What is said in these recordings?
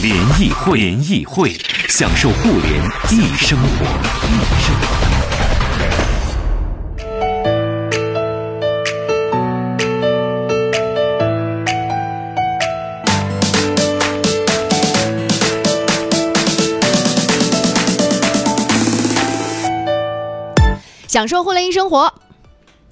联谊会，联谊会，享受互联易生活，易生活。享受互联易生活。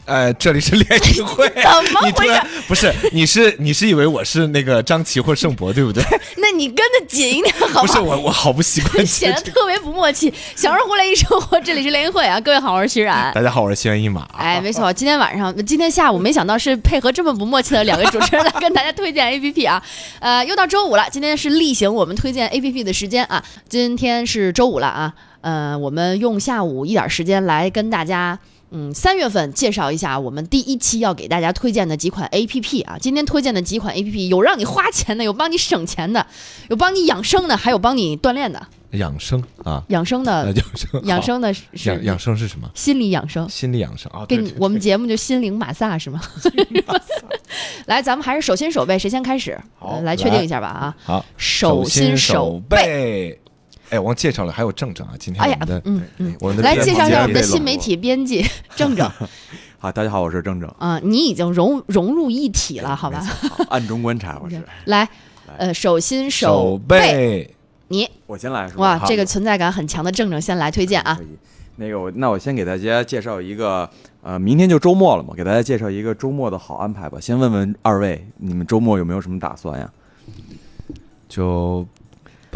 呃，这里是联谊会，怎么回事不是？你是你是以为我是那个张琪或盛博对不对？那你跟得紧一点 好不吗？是我，我好不习惯。显得特别不默契。享受互联一生活，这里是联谊会啊！各位好，我是徐冉。大家好，我是心猿意马。哎，没错，今天晚上、今天下午，没想到是配合这么不默契的两位主持人来跟大家推荐 APP 啊。呃，又到周五了，今天是例行我们推荐 APP 的时间啊。今天是周五了啊，呃，我们用下午一点时间来跟大家。嗯，三月份介绍一下我们第一期要给大家推荐的几款 A P P 啊。今天推荐的几款 A P P 有让你花钱的，有帮你省钱的，有帮你养生的，还有帮你锻炼的。养生啊，养生的，呃养生，养生的是养养生是什么？心理养生。心理养生啊。给你我们节目就心灵马萨是吗？来，咱们还是手心手背，谁先开始？好呃来确定一下吧啊！好，手心手背。背。哎，忘介绍了，还有郑郑啊，今天哎呀我们的，嗯嗯，我们的来介绍一下我们的新媒体编辑 郑郑 好，大家好，我是郑郑，啊，你已经融融入一体了，好吧？好暗中观察，我是。来，呃，手心手背，背。你我先来是吧？哇，这个存在感很强的郑郑先来推荐啊可！以。那个我，那我先给大家介绍一个，呃，明天就周末了嘛，给大家介绍一个周末的好安排吧。先问问二位，你们周末有没有什么打算呀？就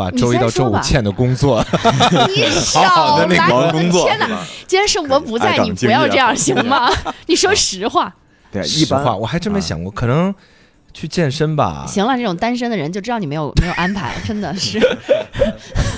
把周一到周五欠的工作，你 好少的那个，忙工作天哪！是吧？既然盛博不在，你不要这样行吗？你说实话。对，一般实话，我还真没啊想过，可能去健身吧。行了，这种单身的人就知道你没有没有安排，真的是。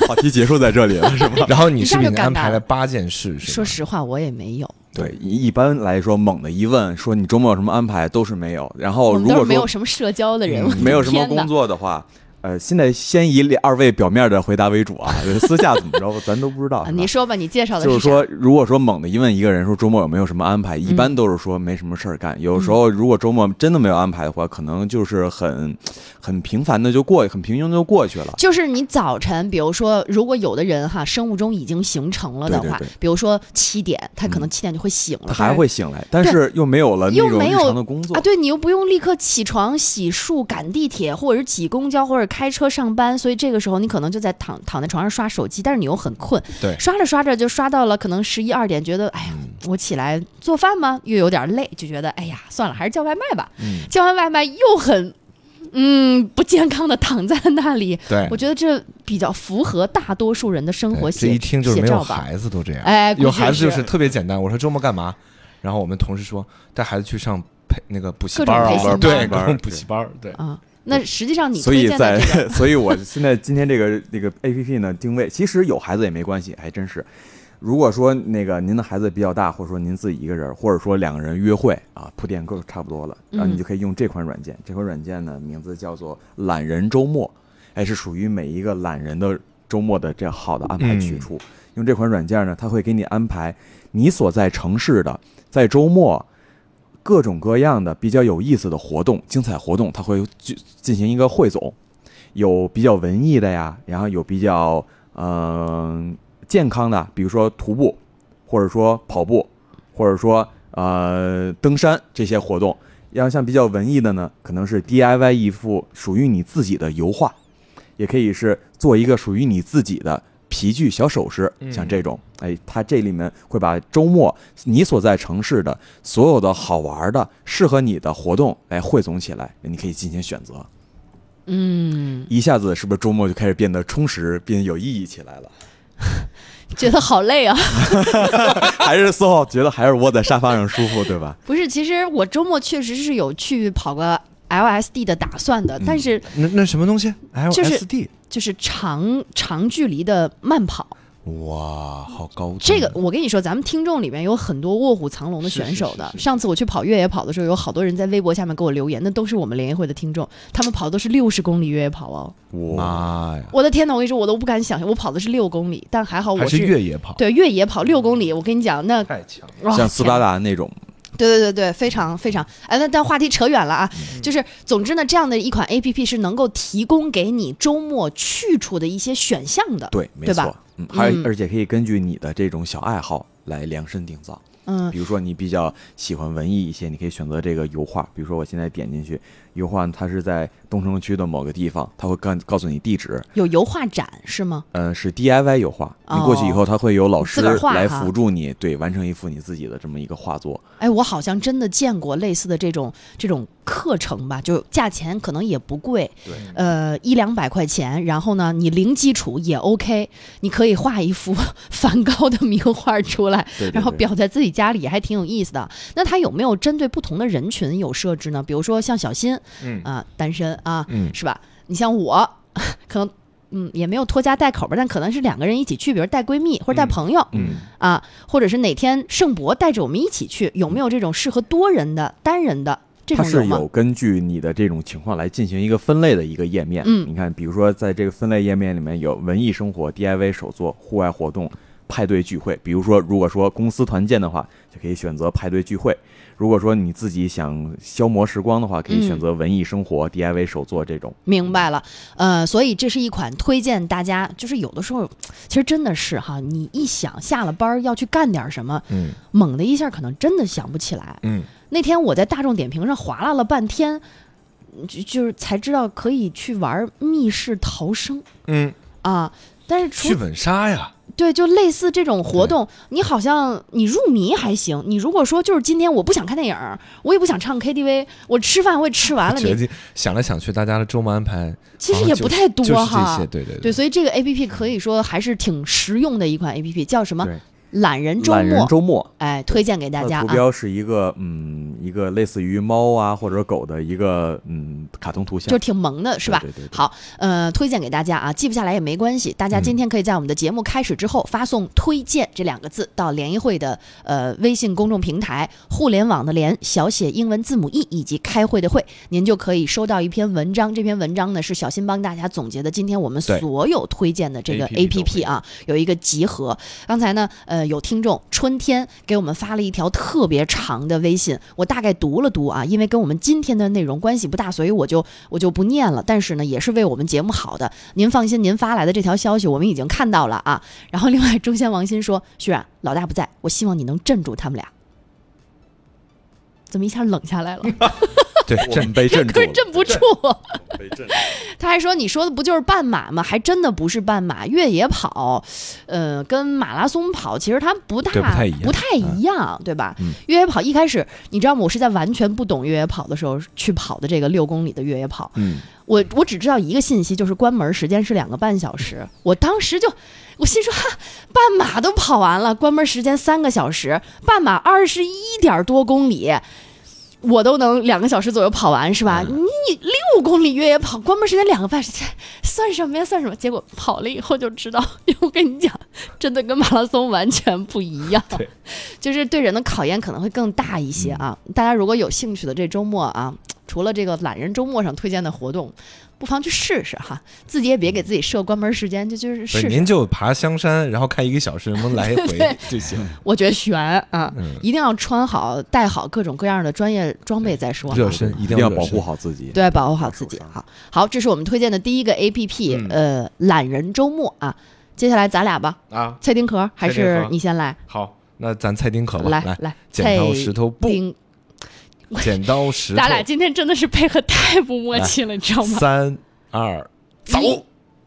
话题结束在这里了，是吧？然后你是不是安排了八件事？说实话，我也没有，对，一一般来说，猛的一问说你周末有什么安排，都是没有。然后如果说没有什么社交的人，没有什么工作的话，呃，现在先以两二位表面的回答为主啊，私下怎么着咱都不知道。你说吧，你介绍的啥就是说，如果说猛的一问一个人说周末有没有什么安排，嗯一般都是说没什么事儿干。有时候如果周末真的没有安排的话，可能就是很很平凡的就过，很平庸的就过去了。就是你早晨，比如说，如果有的人哈，生物钟已经形成了的话，对对对比如说七点，他可能嗯七点就会醒了，他还会醒来，但是又没有了那种日又没有常的工作啊，对你又不用立刻起床洗漱、赶地铁，或者是挤公交，或者开车上班，所以这个时候你可能就在躺躺在床上刷手机，但是你又很困，对刷着刷着就刷到了可能十一二点，觉得哎呀，我起来做饭吗？又有点累，就觉得哎呀，算了，还是叫外卖吧。嗯，叫完外卖又很。嗯，不健康的躺在那里，对我，觉得这比较符合大多数人的生活写对这一听就是没有。孩子都这样。哎，有孩子就是特别简单。我说周末干嘛？然后我们同事说带孩子去上培那个补习班啊，对，班各种补习班，对。啊。那实际上你所以在，所以我现在今天这个这个 A P P 呢定位，其实有孩子也没关系，还真是。如果说那个您的孩子比较大，或者说您自己一个人，或者说两个人约会啊，铺垫够差不多了，然后你嗯就可以用这款软件。这款软件呢，名字叫做懒人周末，哎，是属于每一个懒人的周末的这好的安排去处。用这款软件呢，它会给你安排你所在城市的在周末各种各样的比较有意思的活动、精彩活动，它会进进行一个汇总，有比较文艺的呀，然后有比较嗯、健康的，比如说徒步，或者说跑步，或者说呃登山这些活动。然后像比较文艺的呢，可能是 DIY 一幅属于你自己的油画，也可以是做一个属于你自己的皮具小首饰，像这种，哎，它这里面会把周末你所在城市的所有的好玩的、适合你的活动来汇总起来，你可以进行选择。嗯，一下子是不是周末就开始变得充实、变得有意义起来了？觉得好累啊。还是丝毫觉得还是窝在沙发上舒服，对吧？不是，其实我周末确实是有去跑个 LSD 的打算的，但是那那什么东西？LSD 就是长长距离的慢跑。哇，好高端。这个我跟你说，咱们听众里面有很多卧虎藏龙的选手的。是是是上次我去跑越野跑的时候，有好多人在微博下面给我留言，那都是我们联谊会的听众，他们跑的都是六十公里越野跑哦。哇，妈呀，我的天呐，我跟你说，我都不敢想象，我跑的是六公里，但还好我是越野跑，对越野跑六公里，我跟你讲，那太强了。像斯巴达那种，对对对对，非常非常，哎，那但话题扯远了啊，就是总之呢，这样的一款 A P P 是能够提供给你周末去处的一些选项的。对，没对吧错，嗯，还嗯而且可以根据你的这种小爱好来量身定造。嗯比如说你比较喜欢文艺一些，你可以选择这个油画。比如说我现在点进去，油画它是在东城区的某个地方，它会告告诉你地址，有油画展是吗？嗯，是 DIY 油画。你过去以后，它会有老师来辅助你，对，完成一幅你自己的这么一个画作。哎，我好像真的见过类似的这种这种课程吧，就价钱可能也不贵，对，呃，一两百块钱，然后呢，你零基础也 OK，你可以画一幅梵高的名画出来，对对然后裱在自己家里，还挺有意思的。那它有没有针对不同的人群有设置呢？比如说像小新嗯啊、单身啊，嗯，是吧？你像我，可能嗯也没有拖家带口吧，但可能是两个人一起去，比如带闺蜜或者带嗯朋友，嗯啊，或者是哪天盛博带着我们一起去，有没有这种适合多人的、单人的这种它？是有根据你的这种情况来进行一个分类的一个页面。嗯你看，比如说在这个分类页面里面有文艺生活、DIY 手作、户外活动、派对聚会。比如说，如果说公司团建的话，就可以选择派对聚会；如果说你自己想消磨时光的话，可以选择文艺生活、DIY 手作这种。明白了，呃，所以这是一款推荐大家，就是有的时候，其实真的是哈，你一想下了班儿要去干点什么，嗯猛的一下可能真的想不起来。嗯，那天我在大众点评上划拉了半天，就就是才知道可以去玩密室逃生嗯，啊。但是剧本杀呀，对，就类似这种活动，你好像你入迷还行。你如果说就是今天我不想看电影，我也不想唱 KTV，我吃饭我也吃完了，你觉得想来想去，大家的周末安排其实也不太多就是哈。对对对，所以这个 A P P 可以说还是挺实用的一款 A P P，叫什么对？懒人周懒人末。周末，哎，推荐给大家图标是一个嗯，一个类似于猫啊或者狗的一个嗯卡通图像，就挺萌的，是吧？对对对对好，呃，推荐给大家啊，记不下来也没关系，大家今天可以在我们的节目开始之后发送“推荐”这两个字到联谊会的呃微信公众平台，互联网的联小写英文字母 e 以及开会的会，您就可以收到一篇文章。这篇文章呢是小新帮大家总结的今天我们所有推荐的这个 A P P 啊，有一个集合。刚才呢，呃，有听众春天给我们发了一条特别长的微信，我大概读了读啊，因为跟我们今天的内容关系不大，所以我就我就不念了。但是呢，也是为我们节目好的，您放心，您发来的这条消息我们已经看到了啊。然后另外，中仙王鑫说：“旭然，老大不在，我希望你能镇住他们俩。”怎么一下冷下来了？对，我们被镇住了，镇不住。被镇。他还说：“你说的不就是半马吗？还真的不是半马，越野跑，呃，跟马拉松跑其实它不大不太一样不太一样对吧？嗯越野跑一开始，你知道吗？我是在完全不懂越野跑的时候去跑的这个六公里的越野跑。嗯，我我只知道一个信息，就是关门时间是两个半小时。我当时就，我心说哈，半马都跑完了，关门时间三个小时，半马二十一点多公里。”我都能两个小时左右跑完是吧？嗯你六公里越野跑，关门时间两个半时间，算什么呀？算什么？结果跑了以后就知道，因为我跟你讲，真的跟马拉松完全不一样，对，就是对人的考验可能会更大一些啊。大家如果有兴趣的，这周末啊，除了这个懒人周末上推荐的活动，不妨去试试哈。自己也别给自己设关门时间，就就是试试。您就爬香山，然后开一个小时，能不能来回 对就行？我觉得悬啊，嗯，一定要穿好、带好各种各样的专业装备再说。热身一一定要保护好自己。对，保护好自己好，好，这是我们推荐的第一个 A P P，、嗯呃，懒人周末啊。接下来咱俩吧，啊。蔡丁壳还是你先来？好，那咱猜丁壳吧，来，来来，剪刀石头布，丁，剪刀石头，咱俩今天真的是配合太不默契了，你知道吗？三二走，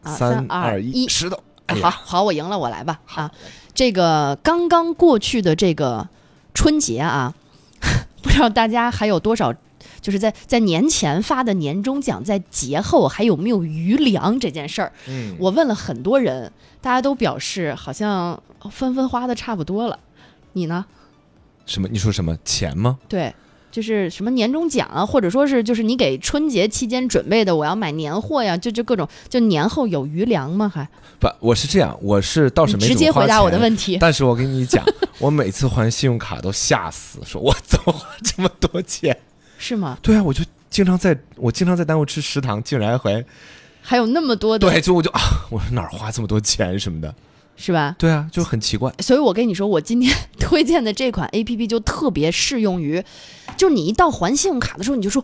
啊三二一，石头。哎好，好，我赢了，我来吧啊！这个刚刚过去的这个春节啊，不知道大家还有多少，就是在在年前发的年终奖，在节后还有没有余粮这件事儿？嗯，我问了很多人，大家都表示好像纷纷花的差不多了。你呢？什么？你说什么钱吗？对，就是什么年终奖啊，或者说是就是你给春节期间准备的，我要买年货呀，就就各种，就年后有余粮吗？还不，我是这样，我是倒是没直接回答我的问题。但是我跟你讲，我每次还信用卡都吓死，说我怎么花这么多钱？是吗？对啊，我就经常在我经常在单位吃食堂，竟然还还有那么多的，对，就我就啊，我说哪儿花这么多钱什么的？是吧？对啊，就很奇怪。所以我跟你说，我今天 推荐的这款 A P P 就特别适用于，就是你一到还信用卡的时候，你就说，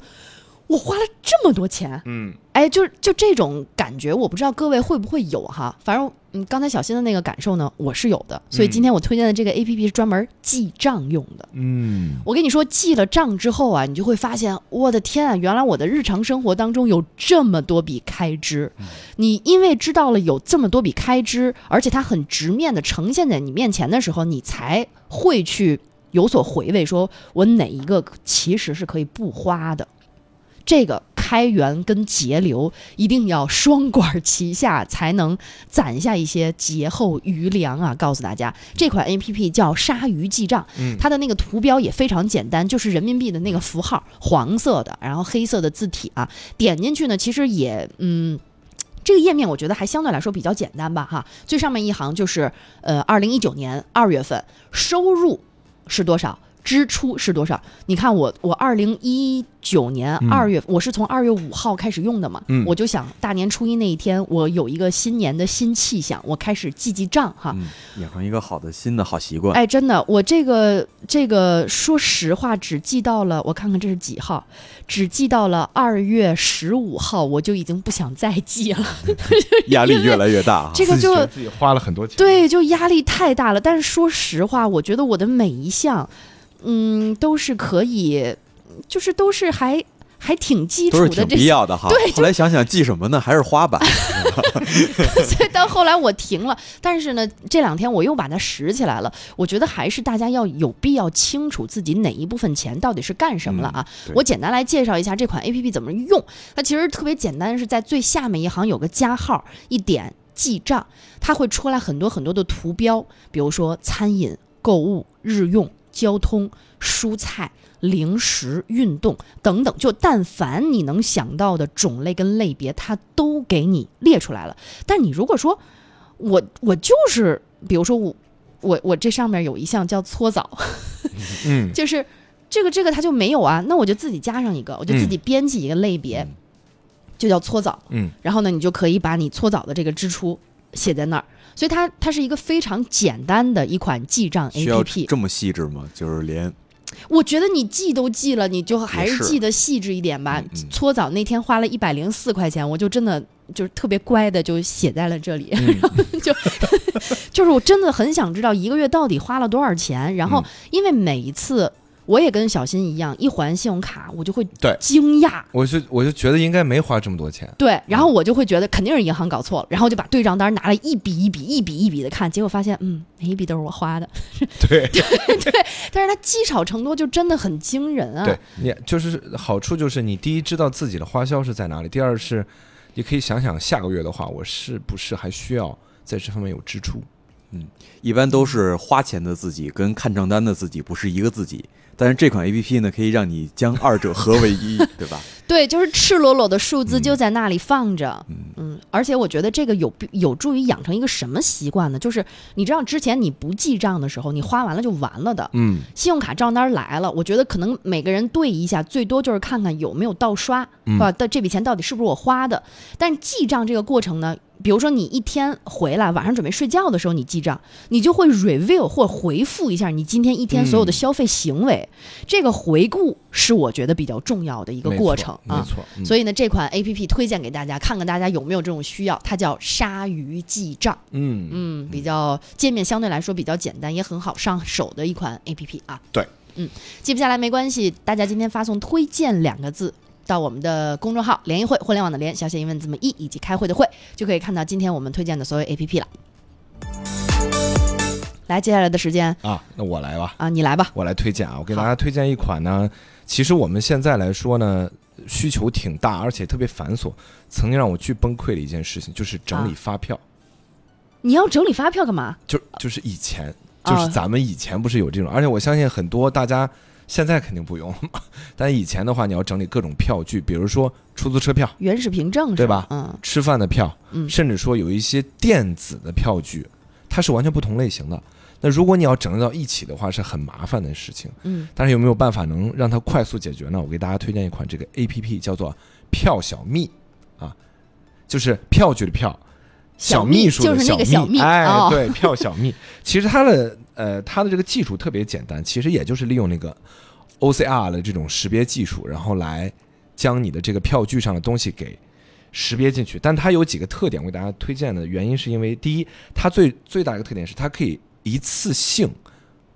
我花了这么多钱，嗯，哎，就就这种感觉，我不知道各位会不会有哈。反正嗯，刚才小新的那个感受呢，我是有的。所以今天我推荐的这个 A P P 是专门记账用的。嗯，我跟你说，记了账之后啊，你就会发现，我的天啊，原来我的日常生活当中有这么多笔开支。你因为知道了有这么多笔开支，而且它很直面的呈现在你面前的时候，你才会去有所回味，说我哪一个其实是可以不花的。这个开源跟节流一定要双管齐下，才能攒下一些节后余粮啊！告诉大家，这款 A P P 叫鲨鱼记账，嗯它的那个图标也非常简单，就是人民币的那个符号，黄色的，然后黑色的字体啊，点进去呢，其实也嗯。这个页面我觉得还相对来说比较简单吧，哈，最上面一行就是，呃，二零一九年二月份收入是多少，支出是多少？你看我我二零一九年嗯二月，我是从二月五号开始用的嘛，嗯我就想大年初一那一天，我有一个新年的新气象，我开始记记账哈。嗯，养成一个好的新的好习惯。哎，真的，我这个这个，说实话，只记到了，我看看这是几号，只记到了二月十五号，我就已经不想再记了。压力越来越大哈。这个就自己花了很多钱。，对，就压力太大了。但是说实话，我觉得我的每一项，嗯，都是可以，就是都是还还挺基础都是挺的这些。必要的哈。对后来想想记什么呢？还是花吧。所以到后来我停了，但是呢，这两天我又把它拾起来了。我觉得还是大家要有必要清楚自己哪一部分钱到底是干什么了啊。嗯我简单来介绍一下这款 A P P 怎么用。它其实特别简单，是在最下面一行有个加号，一点记账，它会出来很多很多的图标，比如说餐饮、购物、日用、交通、蔬菜。零食、运动等等，就但凡你能想到的种类跟类别，它都给你列出来了。但你如果说我我就是，比如说我我我这上面有一项叫搓澡，嗯，就是这个这个它就没有啊，那我就自己加上一个，我就自己编辑一个类别，嗯就叫搓澡。嗯，然后呢，你就可以把你搓澡的这个支出写在那儿。所以它它是一个非常简单的一款记账 APP。这么细致吗？就是连我觉得你记都记了，你就还是是记得细致一点吧嗯。嗯搓澡那天花了一百零四块钱，我就真的就是特别乖的就写在了这里。嗯 就 就是我真的很想知道一个月到底花了多少钱，然后嗯因为每一次我也跟小新一样，一还信用卡我就会对惊讶。我就我就觉得应该没花这么多钱。对，然后我就会觉得肯定是银行搞错了，然后就把对账单拿来一笔一笔、一笔一笔的看，结果发现，嗯，每一笔都是我花的，对 对但是它积少成多，就真的很惊人啊。对，你就是好处就是你第一知道自己的花销是在哪里，第二是你可以想想下个月的话，我是不是还需要在这方面有支出。嗯一般都是花钱的自己跟看账单的自己不是一个自己。但是这款 A P P 呢，可以让你将二者合为一，对吧？对，就是赤裸裸的数字嗯。就在那里放着，嗯。嗯，而且我觉得这个有有助于养成一个什么习惯呢？就是你知道之前你不记账的时候，你花完了就完了的，嗯。信用卡账单来了，我觉得可能每个人对一下，最多就是看看有没有盗刷，嗯。啊，但这笔钱到底是不是我花的？但是记账这个过程呢，比如说你一天回来，晚上准备睡觉的时候你记账，你就会 review 或回复一下你今天一天所有的嗯消费行为，这个回顾是我觉得比较重要的一个过程啊。没错。嗯所以呢，这款 A P P 推荐给大家，看看大家有没有这种需要。它叫鲨鱼记账，嗯嗯，比较界面相对来说比较简单，也很好上手的一款 A P P 啊。对，嗯，记不下来没关系，大家今天发送“推荐”两个字。到我们的公众号“联谊会”，互联网的联，小写英文字母 e 以及开会的会，就可以看到今天我们推荐的所有 A P P 了。来，接下来的时间啊，那我来吧，啊，你来吧。我来推荐啊，我给大家推荐一款呢，其实我们现在来说呢，需求挺大，而且特别繁琐。曾经让我巨崩溃的一件事情就是整理啊发票，你要整理发票干嘛？就就是以前，啊就是咱们以前不是有这种，而且我相信很多大家现在肯定不用了嘛。但以前的话，你要整理各种票据，比如说出租车票、原始凭证对吧嗯吃饭的票，嗯甚至说有一些电子的票据，它是完全不同类型的。那如果你要整理到一起的话，是很麻烦的事情。嗯但是有没有办法能让它快速解决呢？我给大家推荐一款这个 A P P，叫做票小蜜啊，就是票据的票，小秘书的就是那个小秘哎，哦对，票小秘。其实它的呃，它的这个技术特别简单，其实也就是利用那个 O C R 的这种识别技术，然后来将你的这个票据上的东西给识别进去。但它有几个特点，我给大家推荐的原因是因为，第一，它最最大一个特点是它可以一次性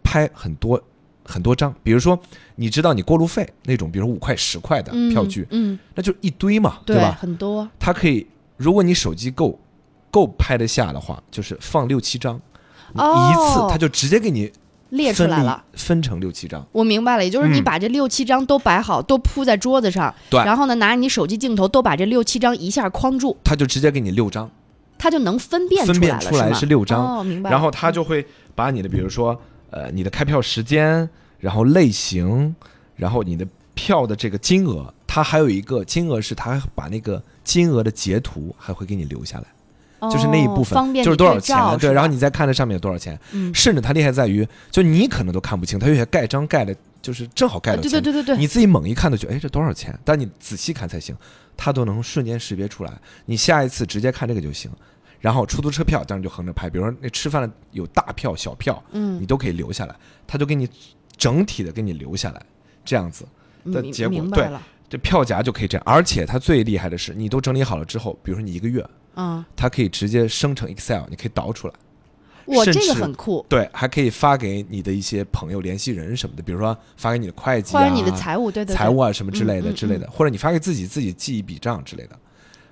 拍很多很多张，比如说你知道你过路费那种，比如五块十块的嗯票据，嗯，那就一堆嘛，对吧？很多它可以，如果你手机够够拍得下的话，就是放六七张，一次他就直接给你列出来了。分成六七张。我明白了，也就是你嗯把这六七张都摆好，都铺在桌子上，对然后呢，拿着你手机镜头都把这六七张一下框住，他就直接给你六张，他就能分辨分出来分，辨出来是六张哦，明白。然后他就会把你的，比如说呃你的开票时间，然后类型，然后你的票的这个金额，他还有一个金额是他把那个金额的截图还会给你留下来。就是那一部分，就是多少钱，对，然后你再看这上面有多少钱，嗯，甚至它厉害在于，就你可能都看不清，它有些盖章盖的，就是正好盖呃到，对对对对对，你自己猛一看都觉得，哎，这多少钱？但你仔细看才行，它都能瞬间识别出来。你下一次直接看这个就行。然后出租车票当然就横着拍，比如说那吃饭的有大票、小票，嗯你都可以留下来，它就给你整体的给你留下来，这样子，的结果对这票夹就可以这样。而且它最厉害的是，你都整理好了之后，比如说你一个月，嗯，它可以直接生成 Excel，你可以导出来。我这个很酷，对，还可以发给你的一些朋友、联系人什么的，比如说发给你的会计、啊、或者你的财务，对对对，财务啊什么之类的、嗯嗯。之类的，或者你发给自己，自己记一笔账之类的，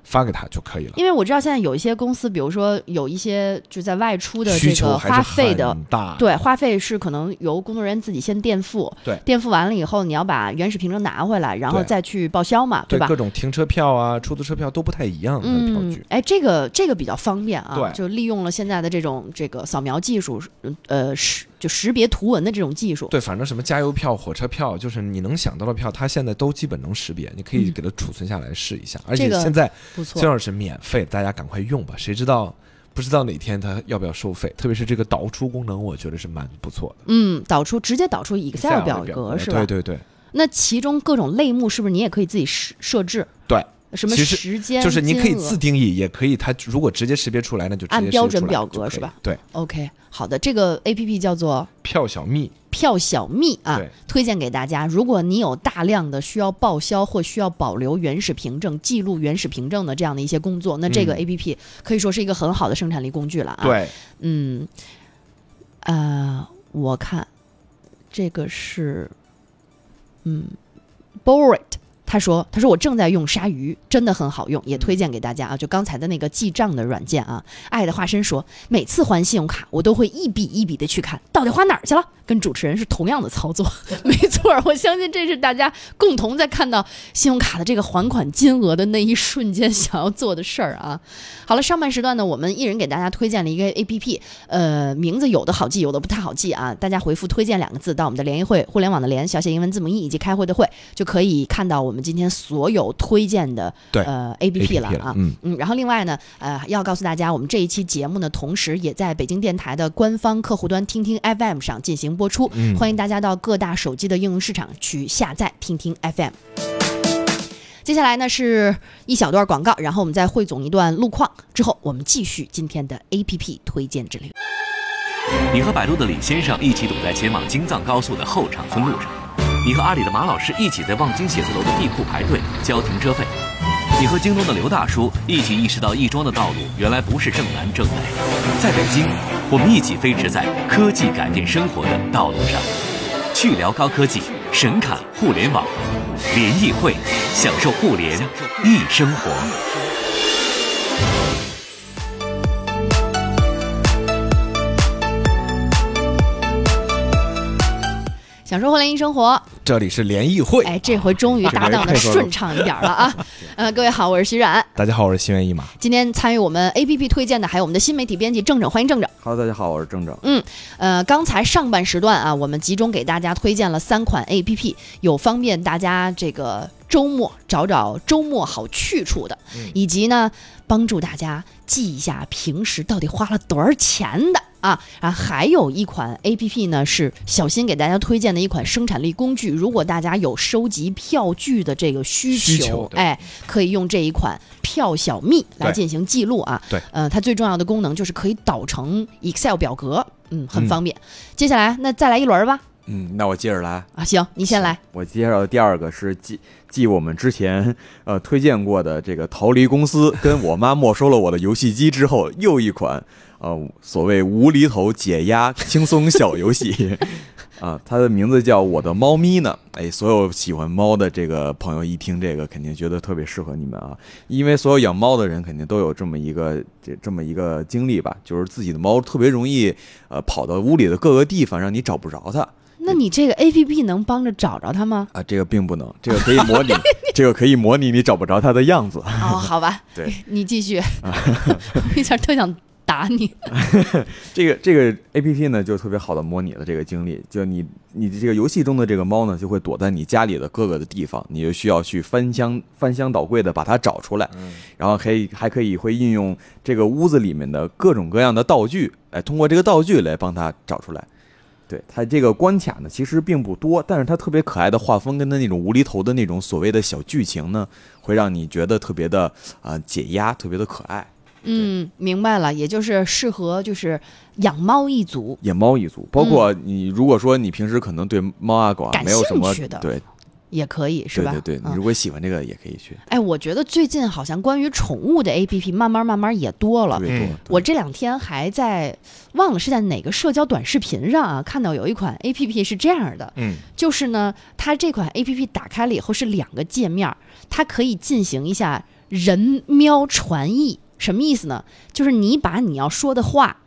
发给他就可以了。因为我知道现在有一些公司，比如说有一些就在外出的这个花费的，大，对，花费是可能由工作人员自己先垫付，对垫付完了以后，你要把原始凭证拿回来，然后再去报销嘛，对吧对各？种停车票啊、出租车票都不太一样的票据，。嗯哎，这个这个比较方便啊，对就利用了现在的这种这个扫描技术，嗯呃识就识别图文的这种技术。对，反正什么加油票、火车票，就是你能想到的票，它现在都基本能识别，你可以嗯给它储存下来试一下。而且现在不错虽，然是免费，大家赶快用吧，谁知道不知道哪天它要不要收费？特别是这个导出功能，我觉得是蛮不错的。嗯，导出直接导出 Excel 表格是吧？对对对，那其中各种类目是不是你也可以自己设设置？对，什么时间？就是你可以自定义，也可以它如果直接识别出来，那就直接按标准表格是吧对，OK，好的，这个 A P P 叫做票小蜜，票小蜜啊，推荐给大家。如果你有大量的需要报销或需要保留原始凭证、记录原始凭证的这样的一些工作，那这个嗯 A P P 可以说是一个很好的生产力工具了啊。，对，嗯，呃，我看这个是，嗯 b o r i t 他说：“他说我正在用鲨鱼，真的很好用，也推荐给大家啊。就刚才的那个记账的软件啊。”爱的化身说：“每次还信用卡，我都会一笔一笔的去看，到底花哪儿去了。”跟主持人是同样的操作，没错儿，我相信这是大家共同在看到信用卡的这个还款金额的那一瞬间想要做的事儿啊。好了，上半时段呢，我们一人给大家推荐了一个 A P P，呃，名字有的好记，有的不太好记啊。大家回复“推荐”两个字到我们的联谊会，互联网的联，小写英文字母 E 以及开会的会，就可以看到我们今天所有推荐的对呃 A P P 了啊。嗯，嗯，然后另外呢，呃，要告诉大家，我们这一期节目呢，同时也在北京电台的官方客户端听听 FM 上进行播出，嗯欢迎大家到各大手机的应用市场去下载听听 FM。接下来呢是一小段广告，然后我们再汇总一段路况，之后我们继续今天的 APP 推荐之旅。你和百度的李先生一起堵在前往京藏高速的后场村路上，你和阿里的马老师一起在望京写字楼的地库排队交停车费，你和京东的刘大叔一起意识到亦庄的道路原来不是正南正北，在北京，我们一起飞驰在科技改变生活的道路上，去聊高科技，神侃互联网，联谊会，享受互联易生活。享受互联易生活。这里是联谊会，哎，这回终于搭档的顺畅一点了啊！呃，各位好，我是徐冉。大家好，我是心猿意马。今天参与我们 APP 推荐的还有我们的新媒体编辑郑郑，欢迎郑郑。Hello，大家好，我是郑郑。呃，刚才上半时段啊，我们集中给大家推荐了三款 APP，有方便大家这个周末找找周末好去处的，嗯以及呢帮助大家记一下平时到底花了多少钱的。啊，然后还有一款 A P P 呢，是小新给大家推荐的一款生产力工具。如果大家有收集票据的这个需求，需求哎，可以用这一款票小蜜来进行记录啊。对，呃，它最重要的功能就是可以导成 Excel 表格，嗯，很嗯方便。接下来，那再来一轮吧。嗯，那我接着来。啊，行，你先来。我介绍的第二个是继继我们之前呃推荐过的这个逃离公司跟我妈没收了我的游戏机之后，又一款呃所谓无厘头解压轻松小游戏。啊，它的名字叫《我的猫咪》呢。哎，所有喜欢猫的这个朋友一听这个，肯定觉得特别适合你们啊，因为所有养猫的人肯定都有这么一个这这么一个经历吧，就是自己的猫特别容易呃跑到屋里的各个地方，让你找不着它。那你这个 A P P 能帮着找着它吗？啊，这个并不能，这个可以模拟，这个可以模拟你找不着它的样子。哦，好吧，对 你继续。我一下特想打你。这个这个 A P P 呢，就特别好的模拟了这个经历，就你你这个游戏中的这个猫呢，就会躲在你家里的各个的地方，你就需要去翻箱翻箱倒柜的把它找出来，然后可以还可以会运用这个屋子里面的各种各样的道具，哎，通过这个道具来帮它找出来。对它这个关卡呢，其实并不多，但是它特别可爱的画风跟它那种无厘头的那种所谓的小剧情呢，会让你觉得特别的啊、解压，特别的可爱。嗯，明白了，也就是适合就是养猫一族。养猫一族，包括你，如果说你平时可能对猫啊狗啊感没有什么兴趣的对也可以是吧？对对对，你嗯如果喜欢这个也可以去，哎，我觉得最近好像关于宠物的 A P P 慢慢慢慢也多了我这两天还在忘了是在哪个社交短视频上啊，看到有一款 A P P 是这样的，嗯，就是呢，它这款 A P P 打开了以后是两个界面儿，它可以进行一下人喵传译，什么意思呢？就是你把你要说的话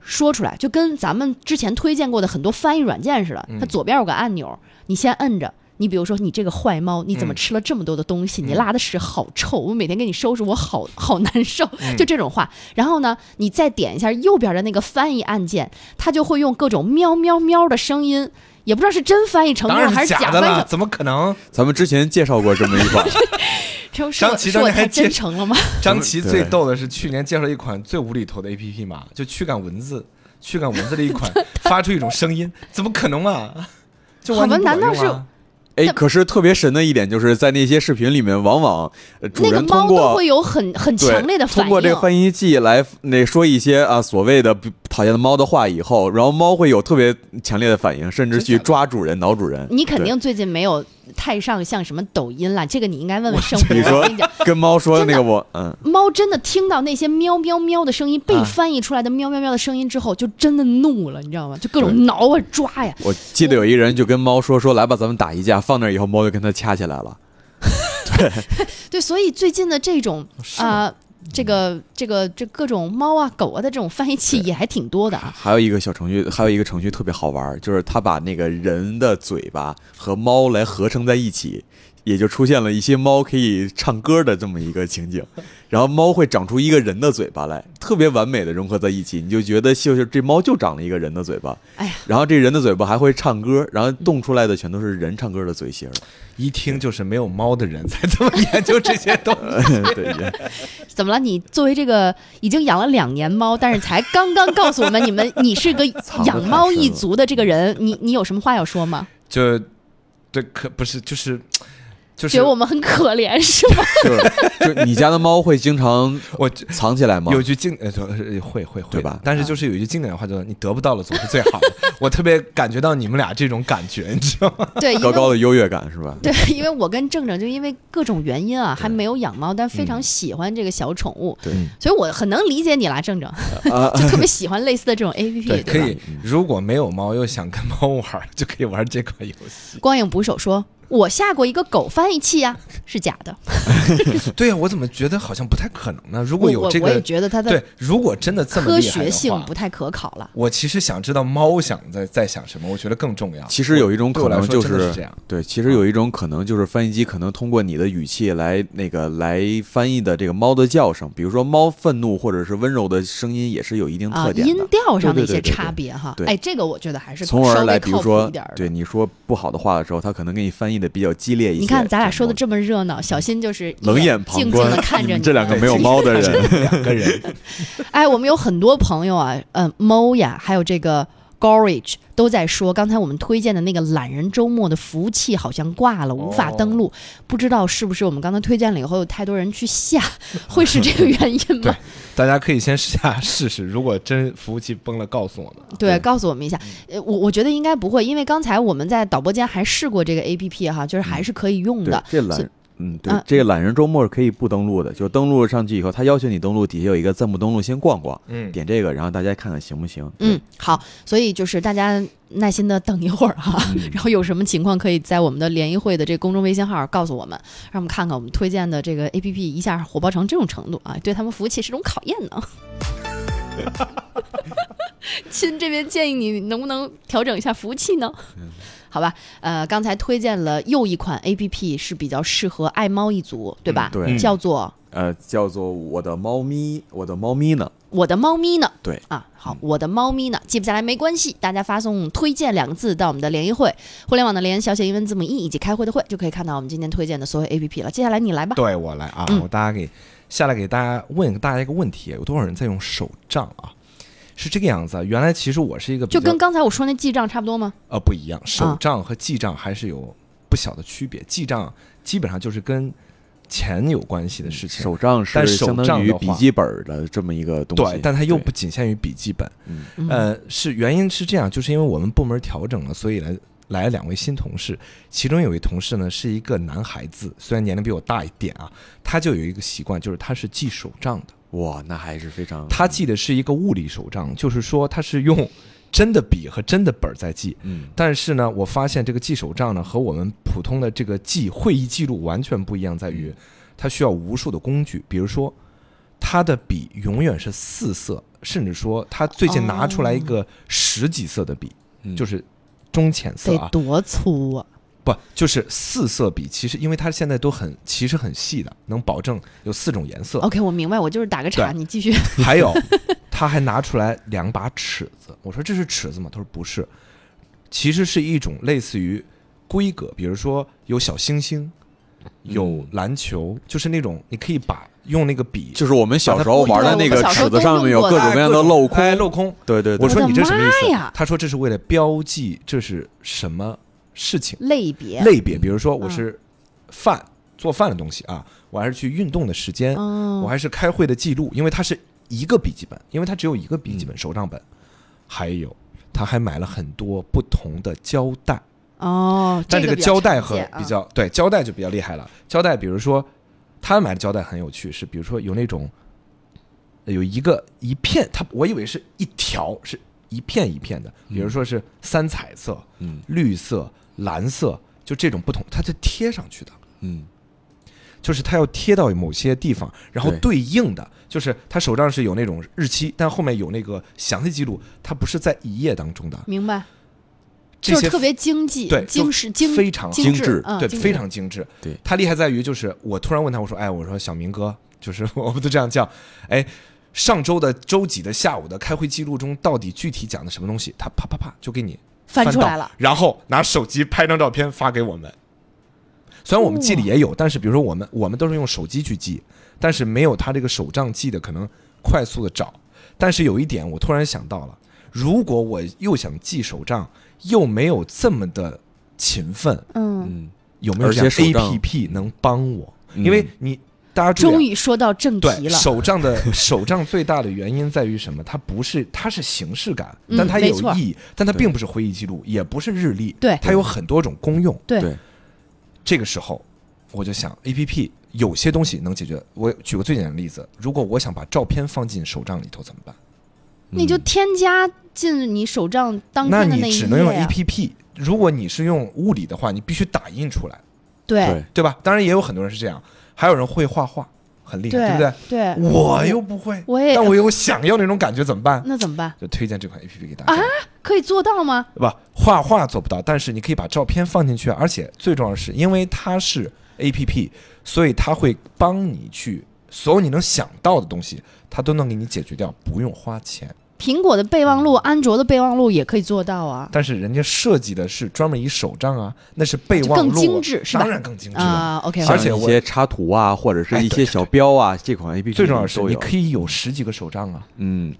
说出来，就跟咱们之前推荐过的很多翻译软件似的，它左边有个按钮，你先摁着。你比如说，你这个坏猫，你怎么嗯吃了这么多的东西？你拉的屎好臭，我每天给你收拾，我好好难受。就这种话，然后呢，你再点一下右边的那个翻译按键，它就会用各种喵喵喵的声音，也不知道是真翻译成功还是假的了。怎么可能？咱们之前介绍过这么一款，张琪是我太当年还真诚了吗？张琪最逗的是去年介绍一款最无厘头的 A P P 嘛，就驱赶蚊子，驱赶蚊子的一款，发出一种声音，怎么可能啊？就完全不好吧难道管用啊哎，可是特别神的一点就是在那些视频里面，往往呃主那个人通猫都过会有很很强烈的反应。通过这个翻译器来那说一些啊所谓的讨厌的猫的话以后，然后猫会有特别强烈的反应，甚至去抓主人、挠主人。你肯定最近没有太上像什么抖音啦，这个你应该问问生活。你说跟猫说的那个我，嗯，猫真的听到那些喵喵喵的声音被啊翻译出来的喵喵喵的声音之后，就真的怒了，你知道吗？就各种挠啊抓呀。我记得有一人就跟猫说说来吧，咱们打一架，放那儿以后，猫就跟他掐起来了。对，所以最近的这种啊、这个这个这各种猫啊狗啊的这种翻译器也还挺多的啊。还有一个小程序，还有一个程序特别好玩，就是它把那个人的嘴巴和猫来合成在一起，也就出现了一些猫可以唱歌的这么一个情景。然后猫会长出一个人的嘴巴来，特别完美的融合在一起，你就觉得秀秀这猫就长了一个人的嘴巴。哎呀，然后这人的嘴巴还会唱歌，然后动出来的全都是人唱歌的嘴型。一听就是没有猫的人才这么研究这些东西。对，怎么了？你作为这个已经养了两年猫，但是才刚刚告诉我们你们你是个 养猫一族的这个人，你你有什么话要说吗？就这，可不是就是就是觉得我们很可怜是吗？就是就你家的猫会经常 我藏起来吗？有句经呃会会会对吧但是就是有一句经典的话，叫“你得不到了总是最好的”。我特别感觉到你们俩这种感觉，你知道吗？对，高高的优越感是吧？对，因为我跟正正就因为各种原因啊，还没有养猫，但非常喜欢这个小宠物，对所以我很能理解你啦，正正，啊，就特别喜欢类似的这种 A P P，可？以。如果没有猫又想跟猫玩儿，就可以玩这款游戏。光影捕手说，我下过一个狗翻译器呀、是假的。对呀、我怎么觉得好像不太可能呢？如果我我我也有这个，觉得它的对，如果真的这么科学性不太可考了。我其实想知道猫想在在想什么，我觉得更重要。其实有一种可能就是是这样，对，其实有一种可能就是翻译机可能通过你的语气来那个来翻译的这个猫的叫声，比如说猫愤怒或者是温柔的声音也是有一定啊，特点的。音调上的一些差别哈，对哎，这个我觉得还是从而来，比如说一点。对你说不好的话的时候，它可能给你翻译的比较激烈一些。你看咱俩说的这这么热闹，小新就是冷眼旁静静观的看着你这两个没有猫的人，两个人，哎，我们有很多朋友啊，呃，Mo 呀，还有这个 Gorage 都在说，刚才我们推荐的那个懒人周末的服务器好像挂了，无法登录，不知道是不是我们刚才推荐了以后有太多人去下，会是这个原因吗？大家可以先试下试试，如果真服务器崩了，告诉我们。对，对告诉我们一下。呃，我我觉得应该不会，因为刚才我们在导播间还试过这个 A P P 哈，就是还是可以用对的。嗯，对啊，这个懒人周末是可以不登录的，就登录上去以后，他要求你登录，底下有一个暂不登录，先逛逛，嗯，点这个，然后大家看看行不行？嗯，好，所以就是大家耐心的等一会儿哈，嗯然后有什么情况可以在我们的联谊会的这个公众微信号告诉我们，让我们看看我们推荐的这个 A P P 一下火爆成这种程度啊，对他们服务器是种考验呢。亲这边建议你能不能调整一下服务器呢？好吧，呃，刚才推荐了又一款 A P P 是比较适合爱猫一族，对吧？嗯对叫做呃，叫做我的猫咪，我的猫咪呢？我的猫咪呢？对啊，好，我的猫咪呢？记不下来没关系，大家发送“推荐”两个字到我们的联谊会，互联网的联小写英文字母 E 以及开会的会，就可以看到我们今天推荐的所有 A P P 了。接下来你来吧。对我来啊，嗯我大家给下来给大家问大家一个问题：有多少人在用手账啊？是这个样子啊。原来其实我是一个就跟刚才我说那记账差不多吗？呃不一样，手账和记账还是有不小的区别。记账基本上就是跟钱有关系的事情，手账是相当于笔记本的这么一个东西，对，但它又不仅限于笔记本。呃，是原因是这样，就是因为我们部门调整了，所以来来了两位新同事，其中有位同事呢是一个男孩子，虽然年龄比我大一点啊，他就有一个习惯，就是他是记手账的，哇，那还是非常他记的是一个物理手账，就是说他是用真的笔和真的本儿在记。嗯。但是呢，我发现这个记手账呢和我们普通的这个记会议记录完全不一样，在于它需要无数的工具，比如说他的笔永远是四色，甚至说他最近拿出来一个十几色的笔，嗯。就是中浅色啊，得多粗啊！不就是四色笔。其实因为它现在都很其实很细的，能保证有四种颜色。OK，我明白，我就是打个岔，你继续。还有，他还拿出来两把尺子。我说这是尺子吗？他说不是，其实是一种类似于规格，比如说有小星星，有嗯篮球，就是那种你可以把用那个笔就是我们小时候玩的那个尺子上面有各种各样的镂空，哎镂空。对对对，我说你这什么意思？他说这是为了标记这是什么事情。类别，类别，比如说我嗯。是饭做饭的东西啊，我还是去运动的时间，哦，我还是开会的记录，因为它是一个笔记本，因为它只有一个笔记本、手账本，还有他还买了很多不同的胶带，哦，但这个胶带和比较、对胶带就比较厉害了。胶带比如说他买的胶带很有趣，是比如说有那种呃有一个一片，他我以为是一条，是一片一片的，比如说是三彩色、嗯。绿色、蓝色，就这种不同，它是贴上去的。嗯就是它要贴到某些地方，然后对对应的就是他手账是有那种日期，但后面有那个详细记录，它不是在一页当中的，明白，这些就是特别经济、对精实、精非常精精致嗯，对非常精致。对它厉害在于就是我突然问他，我说哎，我说小明哥，就是 我们都这样叫，哎。上周的周几的下午的开会记录中，到底具体讲的什么东西？他啪啪啪就给你到翻出来了。然后拿手机拍张照片发给我们。虽然我们记里也有，但是比如说我们我们都是用手机去记，但是没有他这个手账记的可能快速的找。但是有一点我突然想到了，如果我又想记手账，又没有这么的勤奋，嗯，嗯，有没有这样而且 A P P 能帮我？嗯因为你终于说到正题了。手账的 手账最大的原因在于什么？它不是它是形式感，嗯但它也有意义，但它并不是会议记录，也不是日历，对它有很多种功用。对对这个时候，我就想，A P P 有些东西能解决。我举个最简单的例子，如果我想把照片放进手账里头怎么办？你就添加进你手账当那天的一页你只能用 A P P 如果你是用物理的话，你必须打印出来，对对对吧？当然也有很多人是这样，还有人会画画，很厉害，对不对？对，我又不会，我也但我又想要那种感觉，怎么办？那怎么办？就推荐这款 A P P 给大家。啊可以做到吗？不，画画做不到，但是你可以把照片放进去，而且最重要的是，因为它是 A P P，所以它会帮你去所有你能想到的东西，它都能给你解决掉，不用花钱。苹果的备忘录、安卓的备忘录也可以做到啊。但是人家设计的是专门以手账啊，那是备忘录啊，更精致是吧当然更精致了。啊，OK，而且一些插图啊，或者是一些小标啊，这款 A P P 最重要的是，你可以有十几个手账啊，嗯，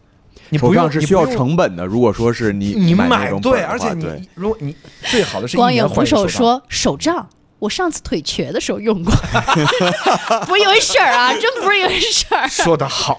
你不用手账是需要成本的。如果说是你你买对，而且对你如果你最好的是一年光影捕换一手账。手说手账。我上次腿瘸的时候用过，不是一回事儿啊，真不是一回事儿。说的好，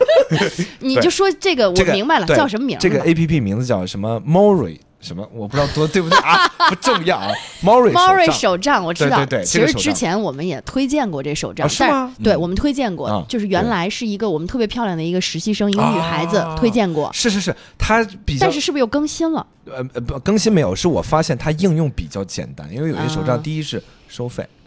你就说这个，我明白了，对叫什么名儿这个 A P P 名字叫什么？Mori 什么，我不知道多对不对？啊，不重要啊。Mori Mori 手手账我知道，对对对其实之前我们也推荐过这手账，啊是但吗对我们推荐过，啊就是原来是一个我们特别漂亮的一个实习生，一个女孩子啊推荐过，是是是，她比较但是是不是又更新了？呃呃不更新没有，是我发现它应用比较简单，因为有些手账，啊。第一是收费。嗯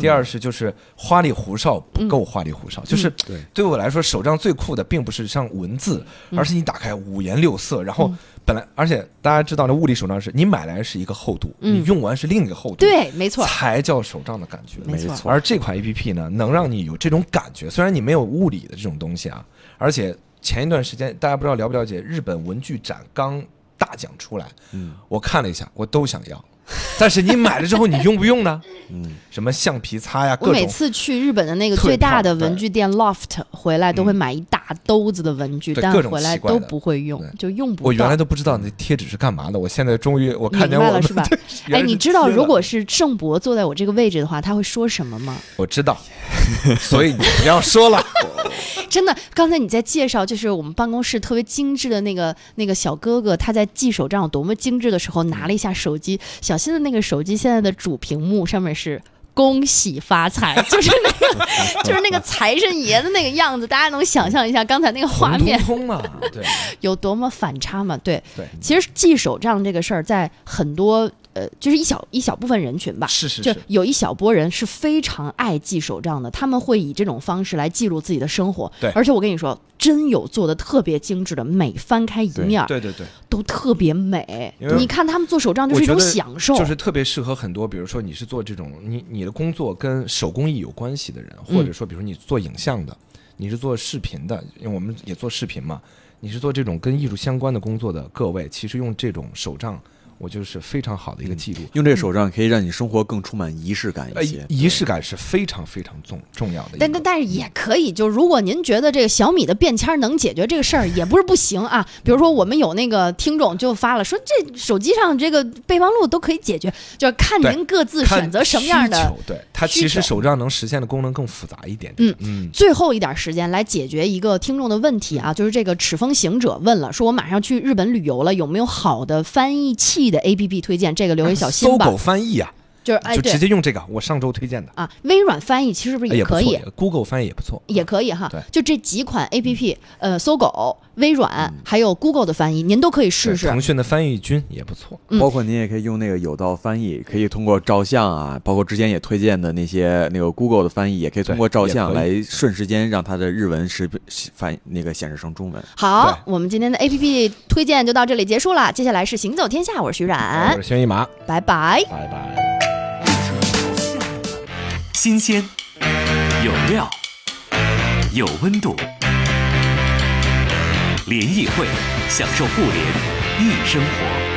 第二是就是花里胡哨不够花里胡哨，就是对。对我来说手账最酷的并不是像文字，而是你打开五颜六色，然后本来而且大家知道那物理手账是你买来是一个厚度，嗯。你用完是另一个厚度，，对，没错，才叫手账的感觉。没错。错而这款 A P P 呢，能让你有这种感觉，虽然你没有物理的这种东西啊，而且前一段时间大家不知道了不了解，日本文具展刚大奖出来，嗯。我看了一下，我都想要，但是你买了之后你用不用呢？嗯，什么橡皮擦呀，我每次去日本的那个最大的文具店 Loft 回来，都会买一大兜子的文具，但对各种回来都奇怪的不会用对，就用不到。我原来都不知道那贴纸是干嘛的，我现在终于我看见我们明白了 是吧？哎，你知道如果是盛博坐在我这个位置的话，他会说什么吗？我知道，所以你不要说了。真的，刚才你在介绍就是我们办公室特别精致的那个那个小哥哥，他在记手账有多么精致的时候，拿了一下手机，小新的那个手机现在的主屏幕上面是。恭喜发财，就是那个，就是那个财神爷的那个样子，大家能想象一下刚才那个画面对有多么反差嘛？对，对，其实记手账这个事儿，在很多呃，就是一小一小部分人群吧，是是，就是有一小波人是非常爱记手账的，他们会以这种方式来记录自己的生活。对而且我跟你说，真有做的特别精致的，每翻开一面儿对对对，都特别美。你看他们做手账就是一种享受，就是特别适合很多，比如说你是做这种你你的工作跟手工艺有关系的人，嗯或者说比如说你做影像的，你是做视频的，因为我们也做视频嘛，你是做这种跟艺术相关的工作的各位，其实用这种手账，我觉得是非常好的一个记录。用这个手账可以让你生活更充满仪式感呃一些。，仪式感是非常非常重重要的。但但但是也可以，就如果您觉得这个小米的便签能解决这个事儿，也不是不行啊。比如说，我们有那个听众就发了说，这手机上这个备忘录都可以解决，就是看您各自选择什么样的需求。对它其实手账能实现的功能更复杂一点嗯点。嗯最后一点时间来解决一个听众的问题啊，就是这个齿峰行者问了，说我马上去日本旅游了，有没有好的翻译器的 APP 推荐？这个留给小新吧搜狗。翻译啊，就是哎就直接用这个，我上周推荐的，啊，微软翻译其实是不是哎也不可以？错，Google 翻译也不错。也可以哈对，就这几款 A P P，呃，搜狗、微软还有 Google 的翻译，您都可以试试腾。讯的翻译君也不错。嗯包括您也可以用那个有道翻译，可以通过照相啊，包括之前也推荐的那些那个 Google 的翻译，也可以通过照相来瞬时间让它的日文识别翻那个显示成中文。好，我们今天的 A P P 推荐就到这里结束了，接下来是行走天下，我是徐冉我是，轩一马，拜拜。拜拜。新鲜，有料，有温度。联谊会，享受互联易生活。